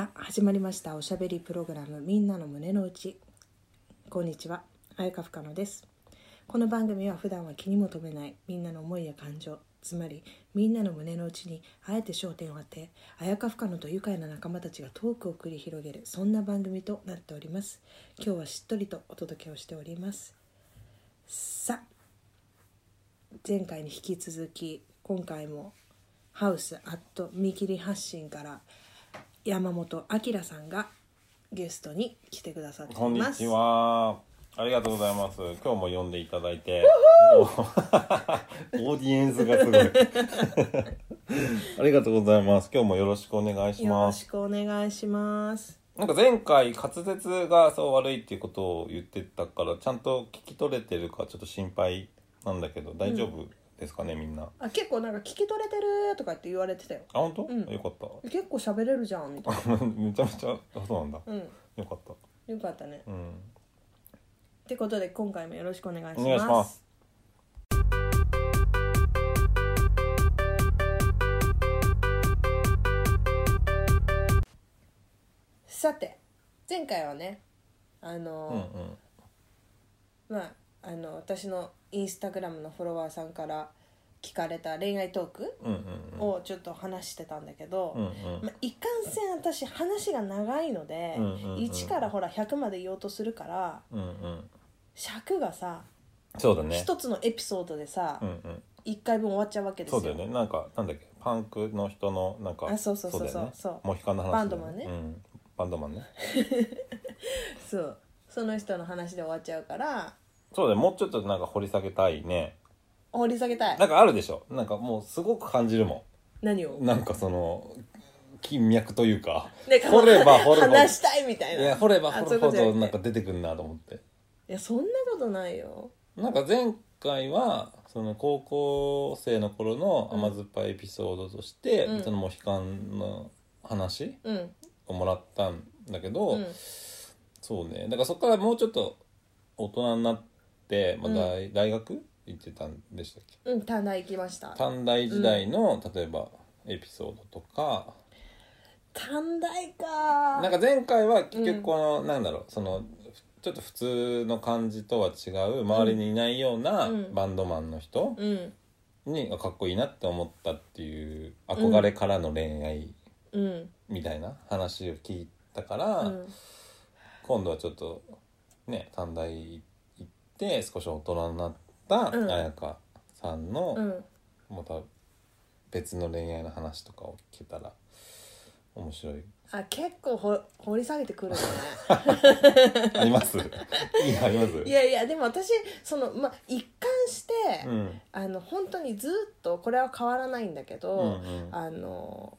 さあ始まりました。おしゃべりプログラムみんなの胸の内。こんにちは。綾香深野です。この番組は普段は気にも留めないみんなの思いや感情。つまりみんなの胸の内にあえて焦点を当て綾香深野と愉快な仲間たちがトークを繰り広げるそんな番組となっております。今日はしっとりとお届けをしております。さあ前回に引き続き今回もハウスアット見切り発信から山本明さんがゲストに来てくださっていますこんにちは。ありがとうございます。今日も読んでいただいて。オーディエンスがすごい。ありがとうございます。今日もよろしくお願いしよます。ろしくお願いしますなんか前回滑舌がそう悪いっていうことを言ってたから、ちゃんと聞き取れてるかちょっと心配なんだけど、大丈夫？ですかね、みんな。あ結構なんか聞き取れてるとかって言われてたよあ、本当？うんよかった。結構喋れるじゃんみたい めちゃめちゃ、あ、そうなんだ。なうんよかった。よかったねうん。ってことで今回もよろしくお願いしますお願いしますさて前回はねあうんうの、ん。まああの私のインスタグラムのフォロワーさんから聞かれた恋愛トーク。をちょっと話してたんだけど、うんうん。まあ、いかんせん私話が長いので、うんうんうん1からほら100まで言おうとするからうんうん。尺がさそうだね。一つのエピソードでさ、うんうん。1回分終わっちゃうわけですよ。そうだよね。なんかなんだっけ？パンクの人のなんかあそうそうそうそう。そうモヒカンの話バンドマンね。うん、バンドマンね。そう。その人の話で終わっちゃうからそうだよもうちょっとなんか掘り下げたいね。掘り下げたい。なんかあるでしょ？なんかもうすごく感じるも何を？んなんかその金脈というか。なんか掘れば掘るほど。話したいみたいな。いや掘れば掘あそういるほうことじゃなくてどなんか出てくるなと思って。いやそんなことないよ。なんか前回はその高校生の頃の甘酸っぱいエピソードとして、うん。そのモヒカンの話うん。をもらったんだけど、うん。そうね。だからそこからもうちょっと大人になって、まあ大大学？行ってたんでしたっけ？うん短大行きました。短大時代の、例えばエピソードとか。短大か。なんか前回は結局この、なんだろうそのちょっと普通の感じとは違う周りにいないようなうん。バンドマンの人うん。に、あかっこいいなって思ったっていう憧れからの恋愛うん。みたいな話を聞いたから、うん。今度はちょっとね短大行って少し大人になったうん。彩香さんの、うん。また別の恋愛の話とかを聞けたら面白い。あ結構ほ掘り下げてくるね。あります？いいのあります？いやいやでも私そのまあ一貫して、うん。あの本当にずっとこれは変わらないんだけど、うんうん。あの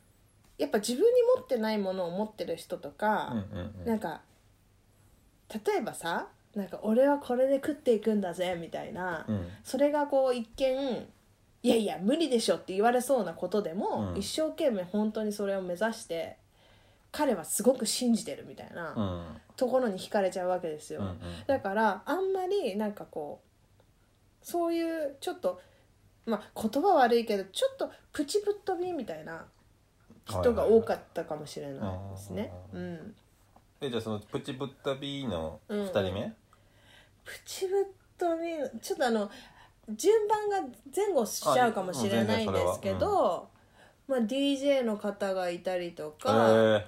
やっぱ自分に持ってないものを持ってる人とか、うんうんうん。なんか例えばさなんか俺はこれで食っていくんだぜみたいな、うん。それがこう一見いやいや無理でしょって言われそうなことでも、うん。一生懸命本当にそれを目指して彼はすごく信じてるみたいなうん。ところに惹かれちゃうわけですよ、うんうんだからあんまりなんかこうそういうちょっとまあ言葉悪いけどちょっとプチぶっ飛びみたいな人が多かったかもしれないですね。ううんえじゃあそのプチブッタビーのうん2人目、プチぶっ飛びちょっとあの順番が前後しちゃうかもしれないんですけあうんまあ、DJ の方がいたりとえか、ー、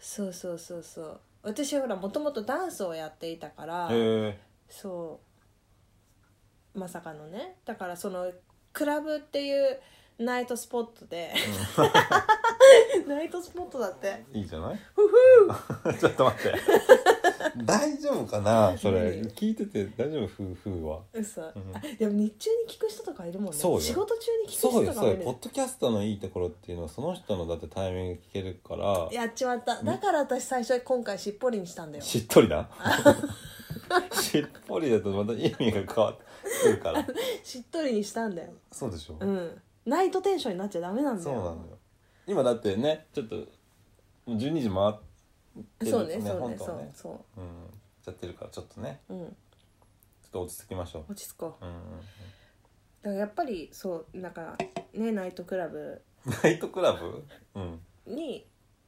そうそうそうそう。私ほらもともとダンスをやっていたから、えー、そう。まさかのね。だからそのクラブっていうナイトスポットで、ナイトスポットだって。いいじゃない？ふふ。ちょっと待って。大丈夫かな？それ。何聞いてて大丈夫？夫婦は。嘘、ん。あでも日中に聞く人とかいるもんね。そうよ。仕事中に聞くそう人よそうよ。ポッとかもいるドキャストのいいところっていうのはその人のだってタイミング聞けるから。やっちまっただから私最初今回しっぽりにしたんだよ。しっとりだ しっぽりだとまた意味が変わってくるから。しっとりにしたんだよ。そうでしょ、うんナイトテンションになっちゃダメなんだよ。そうなのよ。今だってねちょっともう12時回ってるそうねそうねそう本当はね。そうん。ちゃってるからちょっとね。ううん。ちょっと落ち着きましょう。落ち着こう。うんうんだからやっぱりそうなんかねナイトクラブう んナイトクラブ？うん。に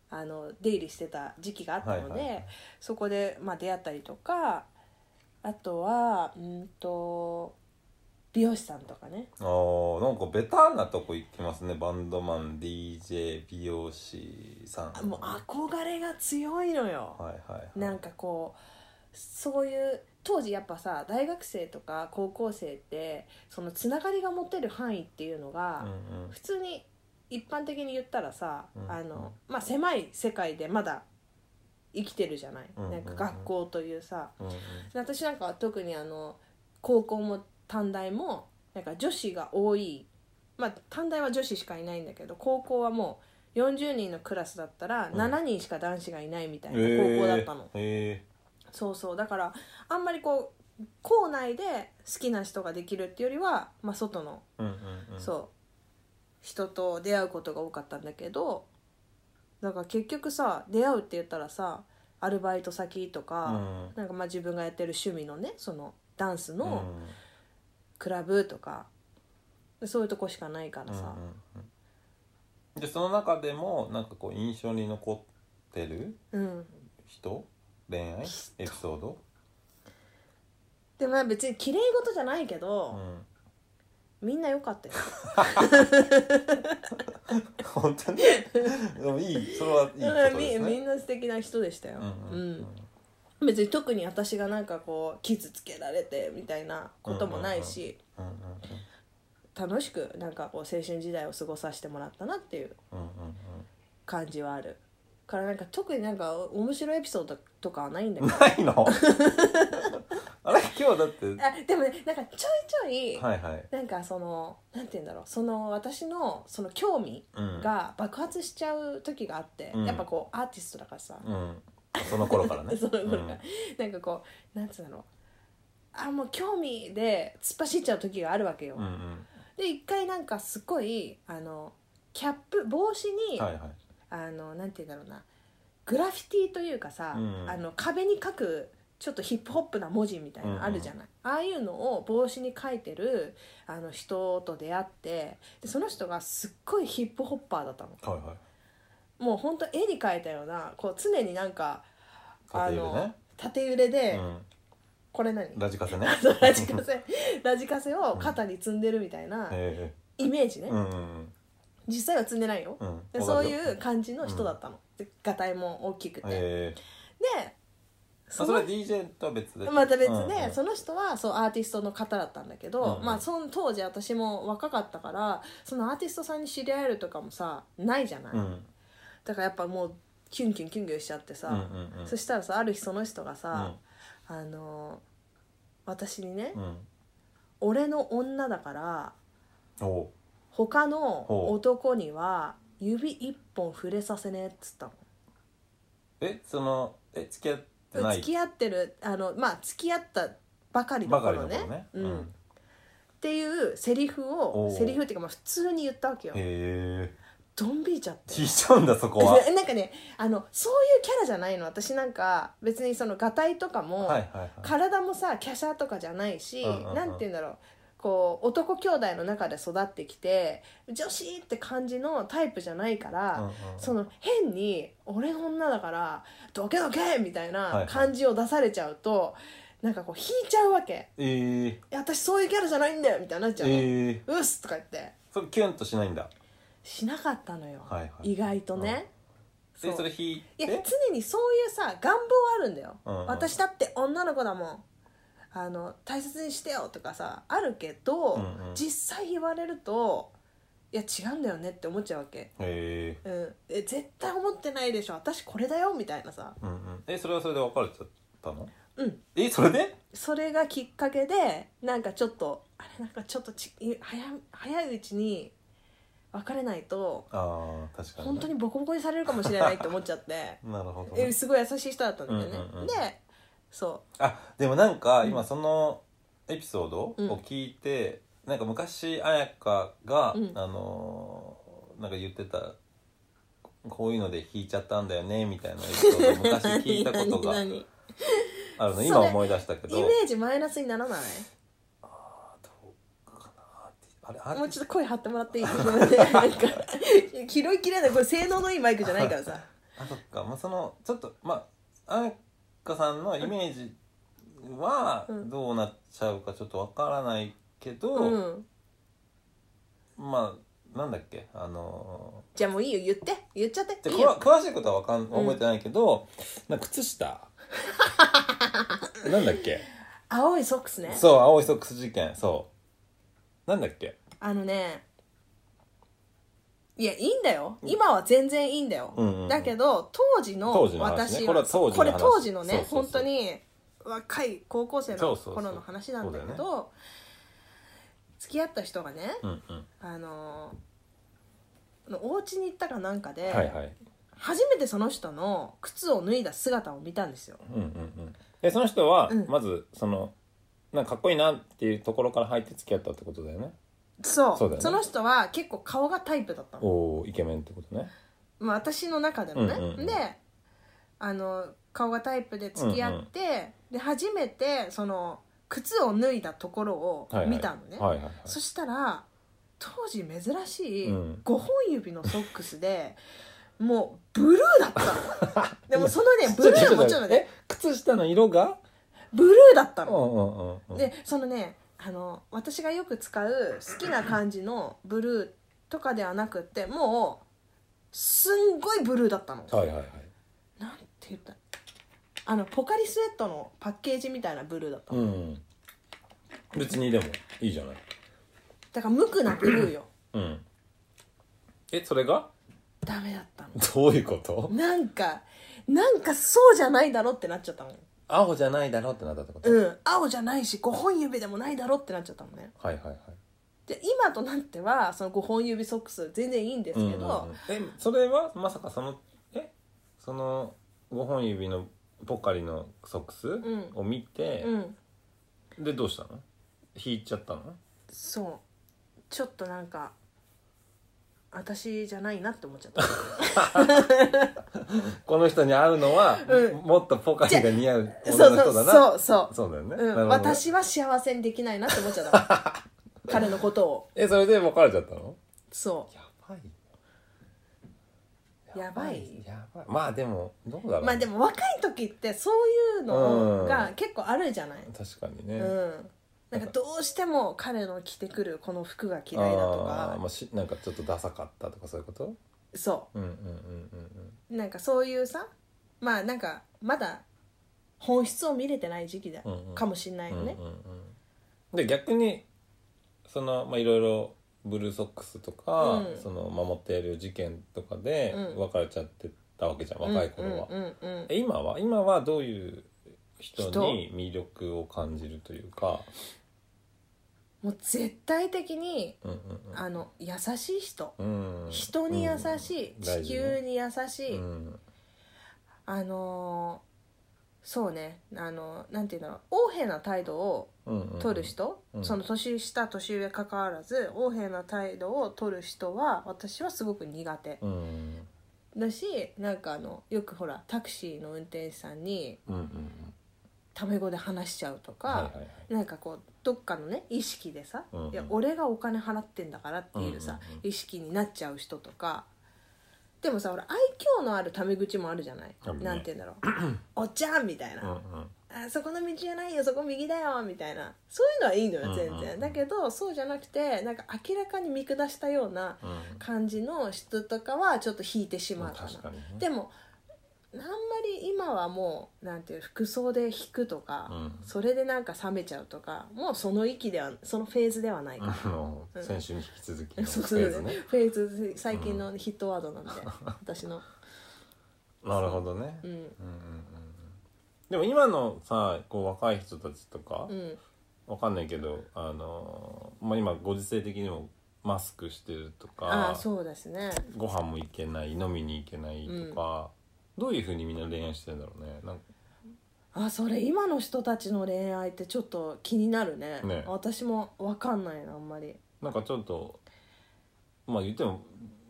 ああの出入りしてた時期があったので、はいはいはい。そこで、まあ、出会ったりとかあとはうんと美容師さんとかね。あーなんかベタなとこ行きますね。バンドマン DJ 美容師さん。もう憧れが強いのよ。はいはいはい。なんかこうそういう当時やっぱさ大学生とか高校生ってそのつながりが持てる範囲っていうのが、うんうん。普通に一般的に言ったらさ、うんあのまあ、狭い世界でまだ生きてるじゃない、うんなんか学校というさ。うんうん。私なんかは特にあの高校も短大もなんか女子が多い。まあ短大は女子しかいないんだけど高校はもう40人のクラスだったらうん。7人しか男子がいないみたいなえー。高校だったの、へそうそう。だからあんまりこう校内で好きな人ができるっていうよりは、まあ、外のーうんうんうん。そう人と出会うことが多かったんだけどだから結局さ出会うって言ったらさアルバイト先とか、うん。なんかまあ自分がやってる趣味のねそのダンスうん。のクラブとか、そういうとこしかないからさ、うんうんうん。でその中でもなんかこう印象に残ってるうん。人？恋愛？エピソード、でもまあ別に綺麗事じゃないけうど、ん、みんな良かったよ。本当に？でもいい。それはいいことですみみねんな素敵な人でしたよ、うんうん。うん別に特に私がなんかこう傷つけられてみたいなこともないし、楽しくなんかこう青春時代を過ごさせてもらったなっていう感じはある。からなんか特になんか面白いエピソードとかはないんだけど。うんないの？あれ今日だってあでもねなんかちょいちょい、はいはい。なんかそのなんて言うんだろう。その私のその興味うんが爆発しちゃう時があって、うん。やっぱこうアーティストだからさ、うんその頃からね。その頃から、なんかこうなんつうんだろうあもう興味で突っ走っちゃう時があるわけよ、うんうん。で一回なんかすごいあのキャップ帽子に、はいはい。あのなんて言うんだろうな。グラフィティというかさ、うんあの壁に書くちょっとヒップホップな文字みたいなのあるじゃない、ああいうのを帽子に書いてるあの人と出会ってでその人がすっごいヒップホッパーだったの。はいはいもう本当絵に描いたようなこう常になんかあ縦揺れね。の縦揺れで、うん。これ何？ラジカセね。ラジカセ。ラジカセを肩に積んでるみたいなえイメージね、えうんうん。実際は積んでないよ、うん。でそういう感じの人だったの、でガタイも大きくて、ええ。でそそれ DJ とは別で？また別で、うんうんその人はそうアーティストの方だったんだけど、うんうん。まあその当時私も若かったからそのアーティストさんに知り合えるとかもさないじゃない、うんだからやっぱもうキュンキュンキュンキュンしちゃってさ、うんうんうん。そしたらさある日その人がさ、あの私にね、うん。俺の女だからおう。他の男には指一本触れさせねえっつったの。えそのえ付き合ってない？付き合ってるあのまあ付き合ったばかりのばかり頃ね。ね。うん。っていうセリフをおう。セリフっていうかまあ普通に言ったわけよ。へえドン引いちゃって。聞いちゃうんだそこは。えなんかねあのそういうキャラじゃないの。私なんか別にそのがたいとかも、はいはいはい。体もさ華奢とかじゃないし、うんうんうん。なんて言うんだろう。こう男兄弟の中で育ってきて女子って感じのタイプじゃないから、うんうん。その変に「俺の女だからどけどけ!」みたいはいなはい。感じを出されちゃうと、なんかこう引いちゃうわけ。ええ「いや私そういうキャラじゃないんだよ」みたいになっちゃうの「ええうっす」とか言って。それキュンとしないんだしなかったのよ、はいはい。意外とね。でそれ引いいやて常にそういうさ願望はあるんだよ、うんうん。私だって女の子だもん。あの大切にしてよとかさあるけど、うんうん。実際言われるといや違うんだよねって思っちゃうわけ、へえ。うん、え絶対思ってないでしょ。私これだよみたいなさ。うんうん。えそれはそれで別れちゃったの？うん。えそれで？それがきっかけでなんかちょっとあれなんかちょっとちい早早いうちに別れないとああ確かにね。本当にボコボコにされるかもしれないって思っちゃって。なるほどえねすごい優しい人だったんだよね、うんうんうん。でそあでもなんかうん。今そのエピソードを聞いて、なんか昔彩香が、うん。あのーなんか言ってたこういうので弾いちゃったんだよねみたいなエピソードを昔聞いたことが何何あるの今思い出したけど。イメージマイナスにならない？あれあれ？もうちょっと声張ってもらっていい？なんか拾いきれないこれ性能のいいマイクじゃないからさ。あそっか。まあそのちょっとまああやかさんのイメージはうん。どうなっちゃうかちょっとわからないけど、うん。まあなんだっけ？あのじゃあもういいよ。言って。言っちゃって。ーいいよ。詳詳しいことはわかん覚えてないけど、なんか靴下。なんだっけ？青いソックスね。そう青いソックス事件。そうなんだっけ？あのねいやいいんだよ。今は全然いいんだよ、うんうんうん。だけど当時の当時の話ね。私これは当時の話。これ当時のねそうそうそう。本当に若い高校生のそうそうそう。頃の話なんだけどそうだ付き合った人がねうんうん。あのーお家に行ったかなんかで、はいはい。初めてその人の靴を脱いだ姿を見たんですよ。うんうんうん。でその人はうん。まずそのなんかかっこいいなっていうところから入って付き合ったってことだよね。そう。そうだよね。の人は結構顔がタイプだったの、おおイケメンってことね。まあ、私の中でのね、うんうんうん。であの顔がタイプで付き合って、で初めてその靴を脱いだところをはいはい。見たのね、はいはいはい。そしたら当時珍しいうん。5本指のソックスで、もうブルーだったの。でもそのねブルーはもちろんねえ靴下の色がブルーだったうんの、でそのねあの私がよく使う好きな感じのブルーとかではなくってもうすんごいブルーだったの。はいはいはい。なんて言った？あのポカリスエットのパッケージみたいなブルーだったの、うん。別にでもいいじゃない。だから無垢なブルーよ。うん。えそれが？ダメだったの。どういうこと？なんかなんかそうじゃないだろってなっちゃったの青じゃないだろってなったってこと、うん青じゃないし5本指でもないだろってなっちゃったのね。はいはいはい。で今となってはその5本指ソックス全然いいんですけど、うんうんうん。えそれはまさかそのえ？その5本指のポカリのソックスん。を見て、うん。でどうしたの？引いちゃったの？そう。ちょっとなんか私じゃないなって思っちゃった。この人に会うのは、うん。もっとポカリが似合うそう女の人だな。そうそうそう。だよね、うん、なるほど。私は幸せにできないなって思っちゃった。彼のことを。えそれで別れちゃったの？そやばい。やばい。やばい。まあでもどうだろううまあでも若い時ってそういうのが結構あるじゃない。確かにね、うん、なんかどうしても彼の着てくるこの服が嫌いだとか。あーまあ、しなんかちょっとダサかったとかそういうこと？そう。んうんうんうんうなんかそういうさまあなんかまだ本質を見れてない時期だ、うんうん。かもしんないよね。うんうんうんで逆にそのまあいろいろブルーソックスとか、うん。その守っている事件とかでうん。別れちゃってたわけじゃん、若い頃は、うんうんうんうん。え今は？今はどういう人に魅力を感じるというか。もう絶対的にうんうんあの優しい人。うん。うん人に優しい、うん。地球に優しい、うん。あのーそうね。あのなんていうんだろう。横柄な態度をうんうん取る人、うん。その年下年上関わらず横柄な態度を取る人は私はすごく苦手。うん。だしなんかあのよくほらタクシーの運転手さんにうんうんタメ語で話しちゃうとか、はいはいはい。なんかこうどっかのね意識でさ、うんうん。いや俺がお金払ってんだからっていうさ、うんうんうん。意識になっちゃう人とか。でもさ俺愛嬌のあるタメ口もあるじゃない、ね。なんて言うんだろう「おっちゃん」みたいな、うんうん。あそこの道じゃないよそこ右だよみたいな。そういうのはいいのよ全然、うんうん。うんだけどそうじゃなくてなんか明らかに見下したようなうん。感じの人とかはちょっと引いてしまうかな、確かにね。でもあんまり今はもうなんていう服装で引くとか、うん。それでなんか冷めちゃうとかもうその域ではそのフェーズではない。か あのうん。先週に引き続きら、の フそうそう。ェーズね。フェーズ最近のヒットワードなんで、私の。なるほどね。うん。うんうんうんうん。でも今のさこう若い人たちとかうん。わかんないけどあのまあ今ご時世的にもマスクしてるとあかあそうですね。ご飯も行けない飲みに行けないとか、どういうふうにみんな恋愛してるんだろうね。なんか。あそれ今の人たちの恋愛ってちょっと気になるね。ね。私も分かんないなあんまり。なんかちょっとまあ言っても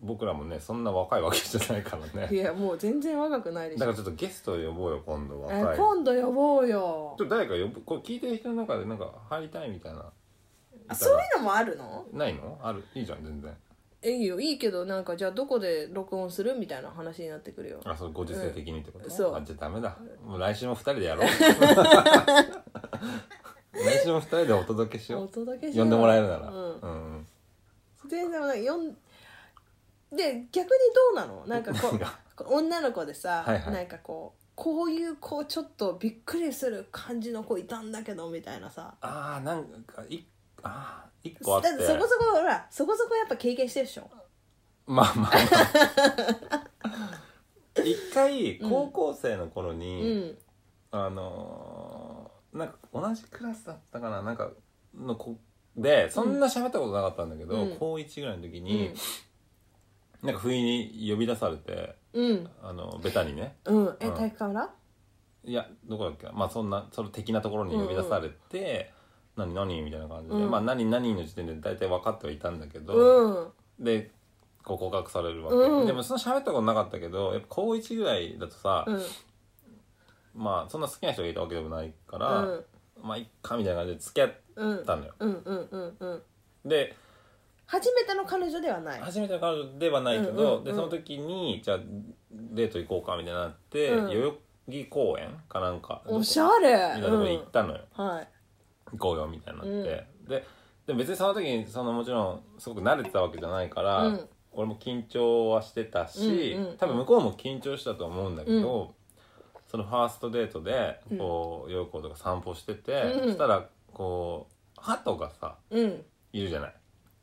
僕らもねそんな若いわけじゃないから いねやもう全然若くないでしょ。だからちょっとゲスト呼ぼうよ今度え若い。今度呼ぼうよ。ちょっと誰か呼ぶこれ聞いてる人の中でなんか入りたいみたいな。あそういうのもあるの？ないの？ある。いいじゃん全然。えいいよいいけどなんかじゃあどこで録音するみたいな話になってくるよ。あそうご時世的にってこと、うん。そう。あじゃあダメだ。もう来週も二人でやろう。来週も二人でお届けしよおう届けしよう。呼んでもらえるなら。うん。うん全然なんかよんで逆にどうなの？なんかこ何がう女の子でさ、はいはい。なんかこうこういう子ちょっとびっくりする感じの子いたんだけどみたいなさ。ああなんかいああ一個あって。だってそこそこほらそこそこやっぱ経験してるでしょ。まあまあまあ。一回高校生の頃うに、ん。あのーなんか同じクラスだったかななんかの子でそんな喋ったことなかったんだけど、うん。高1ぐらいの時に、なんか不意に呼び出されてうん。あのベタにね。うん。えうん。体育館裏？いやどこだっけ？まあそんなその的なところに呼び出されて「何何?」みたいな感じで、うん。まあ何何の時点で大体分かってはいたんだけど、うん。でこう告白されるわけ、うん。でもその喋ったことなかったけどやっぱ高1ぐらいだとさ、うん。まあそんな好きな人がいたわけでもないから、うん。まあいっかみたいな感じで付き合っうんたのよ、うんうんうんうんで初めての彼女ではない。初めての彼女ではないけど、うんうんうん。でその時にじゃあデート行こうかみたいになって、うん。代々木公園かなんかおしゃれ。みたいなとこに行ったのよ、うん。はい行こうよみたいになって、でで別にその時にそのもちろんすごく慣れてたわけじゃないから、うん。俺も緊張はしてたし、うんうん多分向こうも緊張したと思うんだけど、そのファーストデートでこう陽子とか散歩してて、うんそしたらこう鳩がさうん。いるじゃない。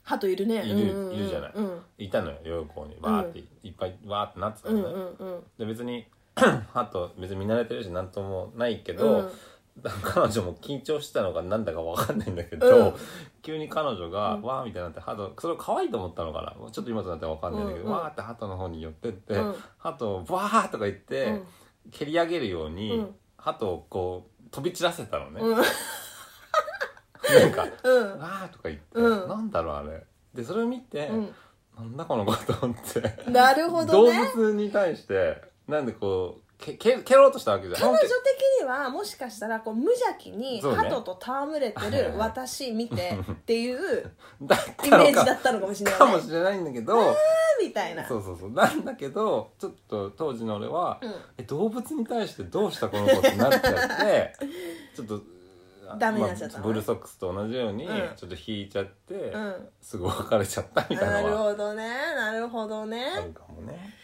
鳩いるね。いるうんうんうん。いるじゃない。うん。いたのよ陽子に。バーっていっぱいわーってなってたうんのね、うんうんで別に 鳩別に見慣れてるし何ともないけど、うん彼女も緊張してたのかなんだか分かんないんだけど、うん。急に彼女が、わーみたいになって鳩それを可愛いと思ったのかな？ちょっと今となっては分かんないんだけど、うん。うんわーって鳩の方に寄ってって、うん。鳩をわーとか言って、うん。蹴り上げるように、うん。鳩をこう飛び散らせたのね、うん。なんかうん。わーとか言って、うん。なんだろうあれ。でそれを見て、うん。なんだこの子と思って。なるほど動ね物に対してなんでこうけけ蹴ろうとしたわけじゃん。彼女的にはもしかしたらこう無邪気にそうね。鳩と戯れてる私見てっていう だイメージだったのかもしれない。かもしれないんだけど。みたいな。そうそうそう。なんだけどちょっと当時の俺は、うん。え動物に対してどうしたこの子ってなっちゃって ちょっとダメになっちゃったブルーソックスと同じようにうん。ちょっと引いちゃって、うん。すぐ別れちゃったみたないるなのは。ほどねなるほどあねるかもね。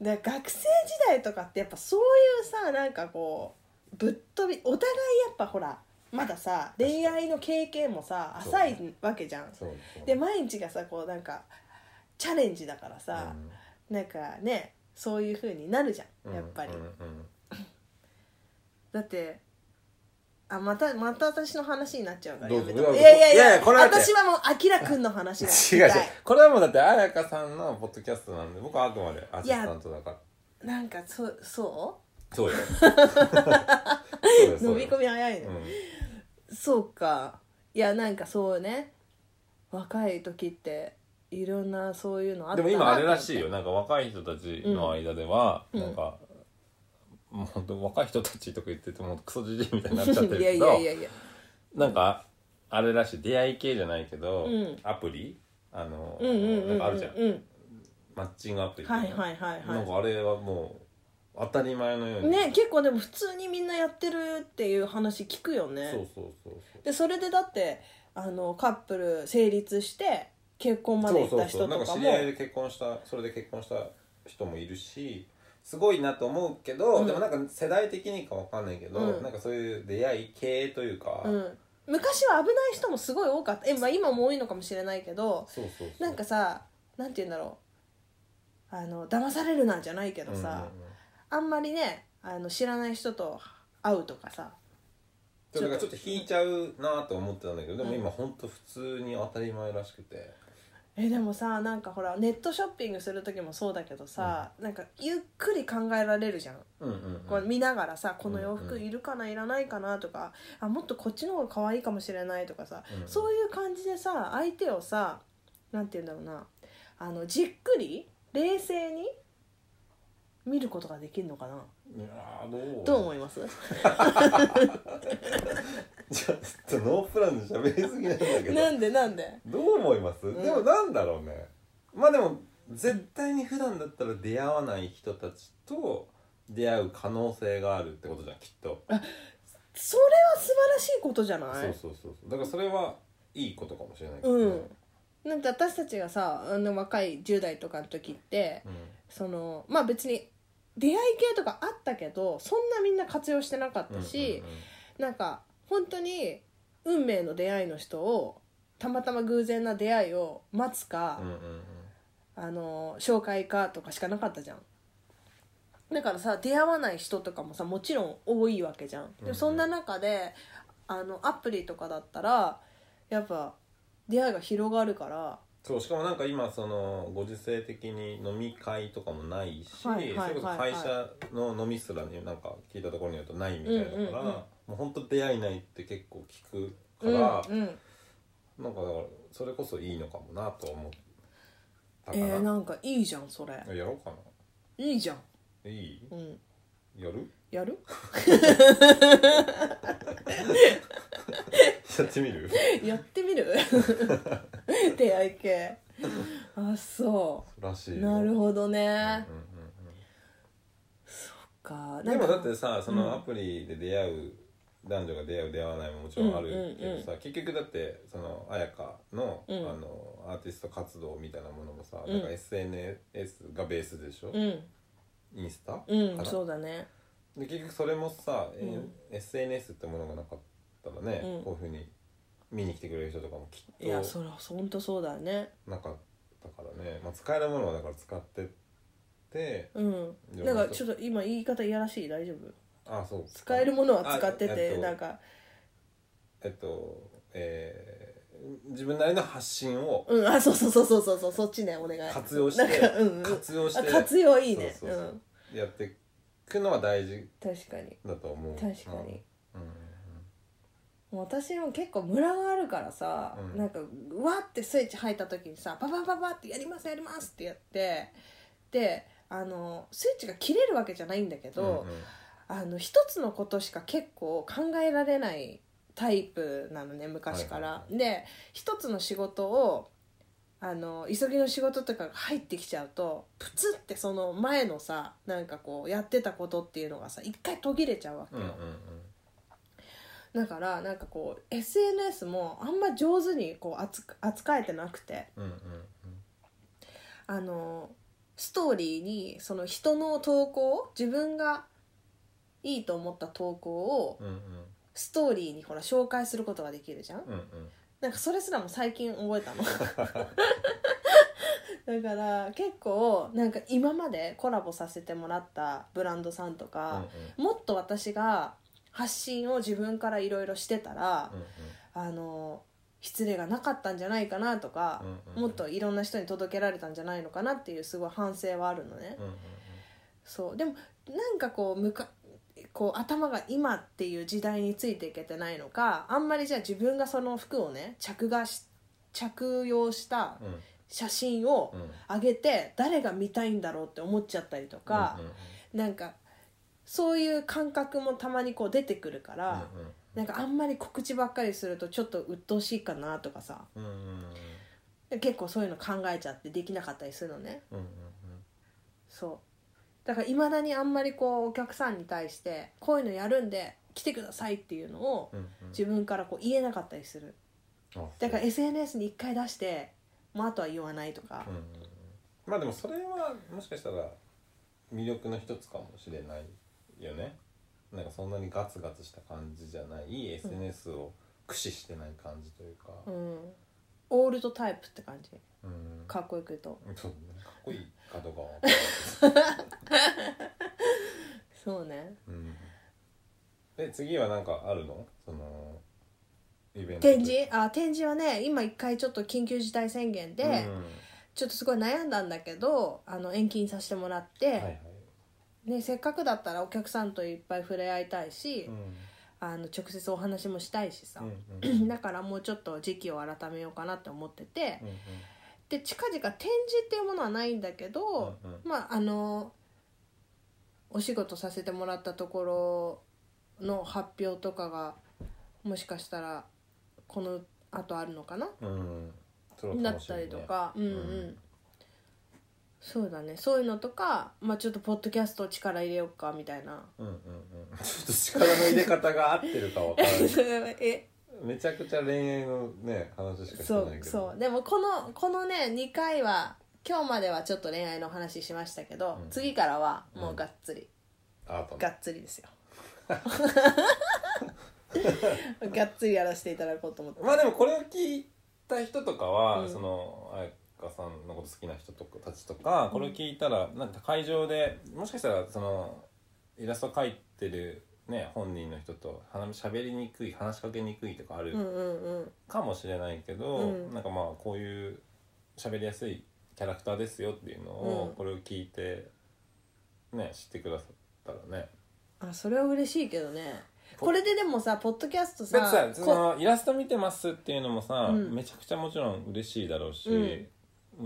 で学生時代とかってやっぱそういうさなんかこうぶっ飛びお互いやっぱほらまださ恋愛の経験もさ浅いわけじゃん。そうそうで毎日がさこうなんかチャレンジだからさ、なんかねそういう風になるじゃうんんやっぱり、うんうん。だってあまたまた私の話になっちゃうからどうぞ。やめとこう。いうやいやいやいやいやこれだって私はもうあきらくんの話が違う違う。たいこれはもうだって彩香さんのポッドキャストなんで僕はあくまでアシスタントだから。なんかそそ そうよ。そうようそうよ。飲み込み早いね、うん。そうか。いやなんかそうね。若い時っていろんなそういうのあったなでも今あれらしいよ。なんか若い人たちの間では、うん。なんか、もう本当若い人たちとか言っててもうクソじじいみたいになっちゃってって いやいるけどやいやいや。なんかあれらしい出会い系じゃないけど、うん。アプリ？あの、なんかあるじゃん、うん。マッチングアプリはいはいはいはなんかあれはもう当たり前のよういに。ね結構でも普通にみんなやってるっていう話聞くよね。そうそうそうでそれでだってあのカップル成立して結婚までそう行った人そうそうなんかとかも知り合いで結婚したそれで結婚した人もいるしすごいなと思うけど、うん。でもなんか世代的にかわかんないけど、うん。なんかそういう出会い系というか、うん、昔は危ない人もすごい多かった。え、まあ、今も多いのかもしれないけどそうそうそう。なんかさなんて言うんだろう。あの騙されるなじゃないけどさ、うんうんうん。あんまりねあの知らない人と会うとかさそうだからちょっと引いちゃうなと思ってたんだけどでもうん。今ほんと普通に当たり前らしくてえでもさなんかほらネットショッピングする時もそうだけどさ、なんかゆっくり考えられるじゃん。うんうんうん。こう見ながらさこの洋服いるかないらないかなとかあもっとこっちの方が可愛いかもしれないとかさ、うんそういう感じでさ相手をさなんて言うんだろうなあのじっくり冷静に見ることができるのかな？いやーどう？どう思います？ちょっとノープランで喋りすぎなんだけど。なんでなんで？どう思います、ん。でもなんだろうね。まあでも絶対に普段だったら出会わない人たちと出会う可能性があるってことじゃんきっと。それは素晴らしいことじゃない？そうそうそうそう。だからそれはいいことかもしれないけどね。うん。なんか私たちがさあの若い10代とかの時ってうん。そのまあ別に出会い系とかあったけどそんなみんな活用してなかったし、なんか本当に運命の出会いの人をたまたま偶然な出会いを待つか、うんうんうん。あの紹介かとかしかなかったじゃん。だからさ出会わない人とかもさもちろん多いわけじゃん。でうんうん。もそんな中であのアプリとかだったらやっぱ出会いが広がるから。そうしかもなんか今そのご時世的に飲み会とかもないし、はいはいそれこそはいはい会社の飲みすらになんか聞いたところによるとないみたいだから、うんうんうんもう本当出会いないって結構聞くかうんら、うんなんかだからそれこそいいのかもなと思ったかえな、ー、なんかいいじゃんそれ。やろうかいいじゃん。ないい？うん。やる？やる？やってみる？やってみる？出会い系。あそらしいなるほどね、うんうんうんか。でもだってささそのアプリで出会う男女が出会う出会わないももちろんあるけどさ、結局だってその綾香の,、うん。あのアーティスト活動みたいなものもさ、うん。なんか SNS がベースでしょ、うん。インスタ、うんそうだね。で結局それもさ、SNS ってものがなかったらね、うん。こういうふうに見に来てくれる人とかもきいやっそれは本当そうだよね。となかったからね、まあ、使えるものはだから使ってってうん。なんかちょっと今言い方いやらしい？大丈夫？あそう。使えるものは使っててなんか。えっとえー自分なりの発信をうんあそうそうそうそうそうそうそっちねお願い。活用してなんかうんうん。活用してあ活用いいね。そうそうそううん。やっていくのは大事確かに。だと思う。確かに。うん。もう私も結構ムラがあるからさ、うん。なんかうわってスイッチ入った時にさパパパパってやりますやりますってやってであのスイッチが切れるわけじゃないんだけど、うんうんあの一つのことしか結構考えられないタイプなのね昔から。はいはいで一つの仕事をあの急ぎの仕事とかが入ってきちゃうとプツってその前のさなんかこうやってたことっていうのがさ一回途切れちゃうわけよ。うんうんだからなんかこう SNS もあんま上手にこう扱扱えてなくてうんうんあのストーリーにその人の投稿自分がいいと思った投稿をうんうん。ストーリーにほら紹介することができるじゃん？うんうん。なんかそれすらも最近覚えたの。だから結構なんか今までコラボさせてもらったブランドさんとか、もっと私が発信を自分からいろいろしてたら、あの失礼がなかったんじゃないかなとか、うんうんもっといろんな人に届けられたんじゃないのかなっていうすごい反省はあるのね、うんうんそう。でもなんかこうむかこう頭が今っていう時代についていけてないのかあんまりじゃあ自分がその服をね着画し着用した写真をうん。上げて誰が見たいんだろうって思っちゃったりとか、なんかそういう感覚もたまにこう出てくるから、うなんかあんまり告知ばっかりするとちょっと鬱陶しいかなとかさ。結構そういうの考えちゃってできなかったりするのね。そうだからいまだにあんまりこうお客さんに対してこういうのやるんで来てくださいっていうのをうんうん。自分からこう言えなかったりする。あだから SNS に一回出してもうあとは言わないとか。うんうんうん。まあでもそれはもしかしたら魅力の一つかもしれないよね。なんかそんなにガツガツした感じじゃない。SNS を駆使してない感じというか。うん。オールドタイプって感じ。うん。かっこよく言うと。そうねこいいかどうかは分かんないそうね。うん。で次は何かあるの？そのイベント展示？あ展示はね今一回ちょっと緊急事態宣言で、うん。ちょっとすごい悩んだんだけどあの延期にさせてもらって、はいはい。ね、せっかくだったらお客さんといっぱい触れ合いたいし、うん。あの直接お話もしたいしさ、うんうん。だからもうちょっと時期を改めようかなって思ってて、うんうんで近々展示っていうものはないんだけど、うんうん。まああのお仕事させてもらったところの発表とかがもしかしたらこの後あるのかな、うん。それはだったりとか、うんうん。うんそうだね。そういうのとか、まあ、ちょっとポッドキャスト力入れようかみたいな。うんうんうん。ちょっと力の入れ方が合ってるかわからない。えめちゃくちゃ恋愛のね話しかしてそないうけど。そうでもこのこのね2回は今日まではちょっと恋愛の話しましたけど、うん。次からはもうがっつり、アートがっつりですよ。がっつりやらせていただこうと思って。まあでもこれを聞いた人とかは、うん。その彩香さんのこと好きな人とかたちとかこれを聞いたらなんか会場でもしかしたらそのイラスト描いてる、ね、本人の人と話しゃべりにくい話しかけにくいとかあるうんうんうん。かもしれないけど、うん。なんかまあこういう喋りやすいキャラクターですよっていうのを、うん。これを聞いてね知ってくださったらね。あそれは嬉しいけどね。これででもさポッドキャストささそこのイラスト見てますっていうのもさ、うん。めちゃくちゃもちろん嬉しいだろうし、うん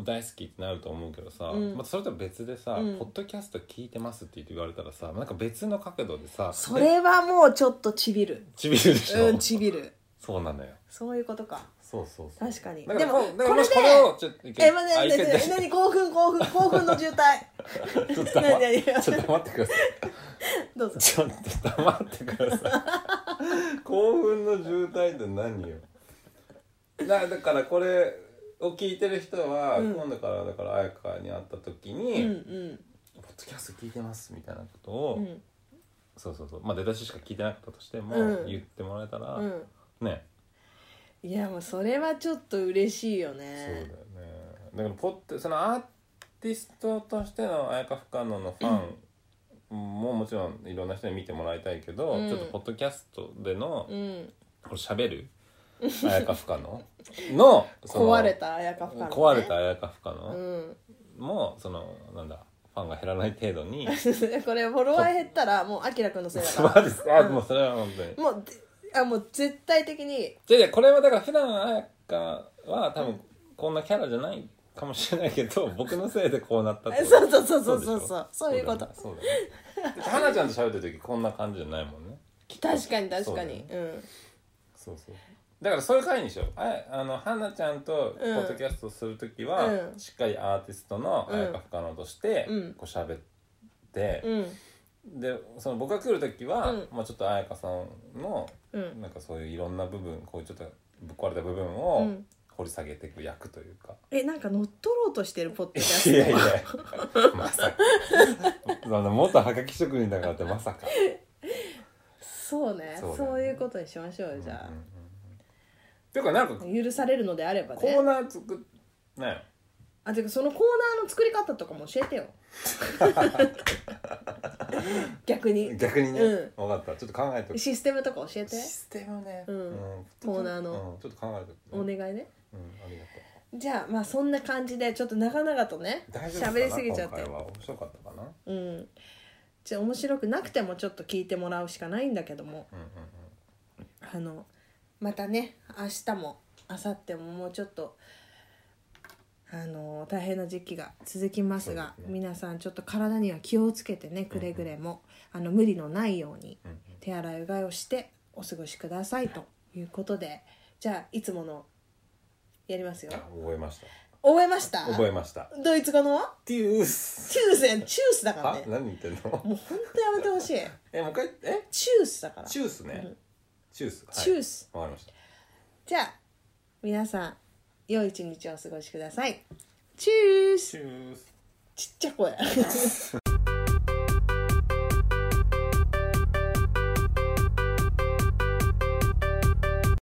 大好きってなると思うけどさ、うん。またそれとは別でさ、うん。ポッドキャスト聞いてますって言われたらさなんか別の角度でさそれはもうちょっとちびる。ちびるでしょ、うんちびる。そうなのよ。そういうことか。そうそうそう。確かに。だからでもだかこれでこれをちょっと一回え待ってあ一回待って何？興奮興奮 興奮の渋滞。ちょっと何？何？ちょっと待ってください。どうぞ。ちょっと黙ってください。興奮の渋滞って何よ？だだからこれを聞いてる人は、うん。今度からだから彩香に会った時うんに、うんポッドキャスト聞いてます」みたいなことを、うん。そうそうそう。まあ出だししか聞いてなかったとしても、うん。言ってもらえたら、うん。ね。いやもうそれはちょっと嬉しいよそうだよね。ねだからポッドそのアーティストとしての彩香不可能のファンももちろんいろんな人に見てもらいたいけど、うん。ちょっとポッドキャストでの、うん。これ喋る彩香不可能の？壊れた綾香ファン、ね、壊れた彩香不可う能ん。もそのなんだ？ファンが減らない程度に。これフォロワー減ったらもうあきらくんのせいだかマジ ですあうんもうそれは本当にらもうであもう絶対的に。じゃあじゃあこれはだから普段彩香は多分こんなキャラじゃないかもしれないけど 僕のせいでこうなったってそうそうそうそうそう。そうそういうこと。そうだよね。ちゃんと喋ってる時こんな感じじゃないもんね。確かに確かに。うん。そうそうだからそういう回にしよう。ああの花ちゃんとポッドキャストする時は、うん。しっかりアーティストの彩香不可能として、うん。こう喋って、うん。でその僕が来る時は、うん。まあ、ちょっと彩香さんのうん。なんかそういういろんな部分こうちょっとぶっ壊れた部分うをん。掘り下げていく役というか、えなんか乗っ取ろうとしてるポッドキャスト。いやいや まさか。元はがき職人だからってまさか。そうね。そうね。そういうことにしましょうよじゃうんうんうんていうかなんかあ許されるのであればコーねナー作っねあてかそのコーナーの作り方とかも教えてよ。逆に。逆にね、う分かった。ちょっと考えてシステムとか教えて。システムね、うん。コーナーの。うん。ちょっと考えてお願いね。うん、ありがとう。じゃあまあそんな感じでちょっと長々とね喋りすぎちゃって。今回は面白かったかな？うん。じゃあ面白くなくてもちょっと聞いてもらうしかないんだけども。うんうん。あのまたね明日も明後日ももうちょっとあの大変な時期が続きますがね。皆さんちょっと体には気をつけてねくれぐれも、あの無理のないようにうんうん。手洗いうがいをしてお過ごしくださいということでじゃあいつものやりますよ。あ覚えました。覚えました？覚えました。ドイツ語の？テュース。チュースやん。チュースだからあね何言ってんの？もうほんとやめてほしい。えもう一回？え？チュースだから。チュースね、うんチュース。はい。チュース。わかりました。じゃあ皆さん良い一日をお過ごしください。チュース。チュース。ちっちゃい声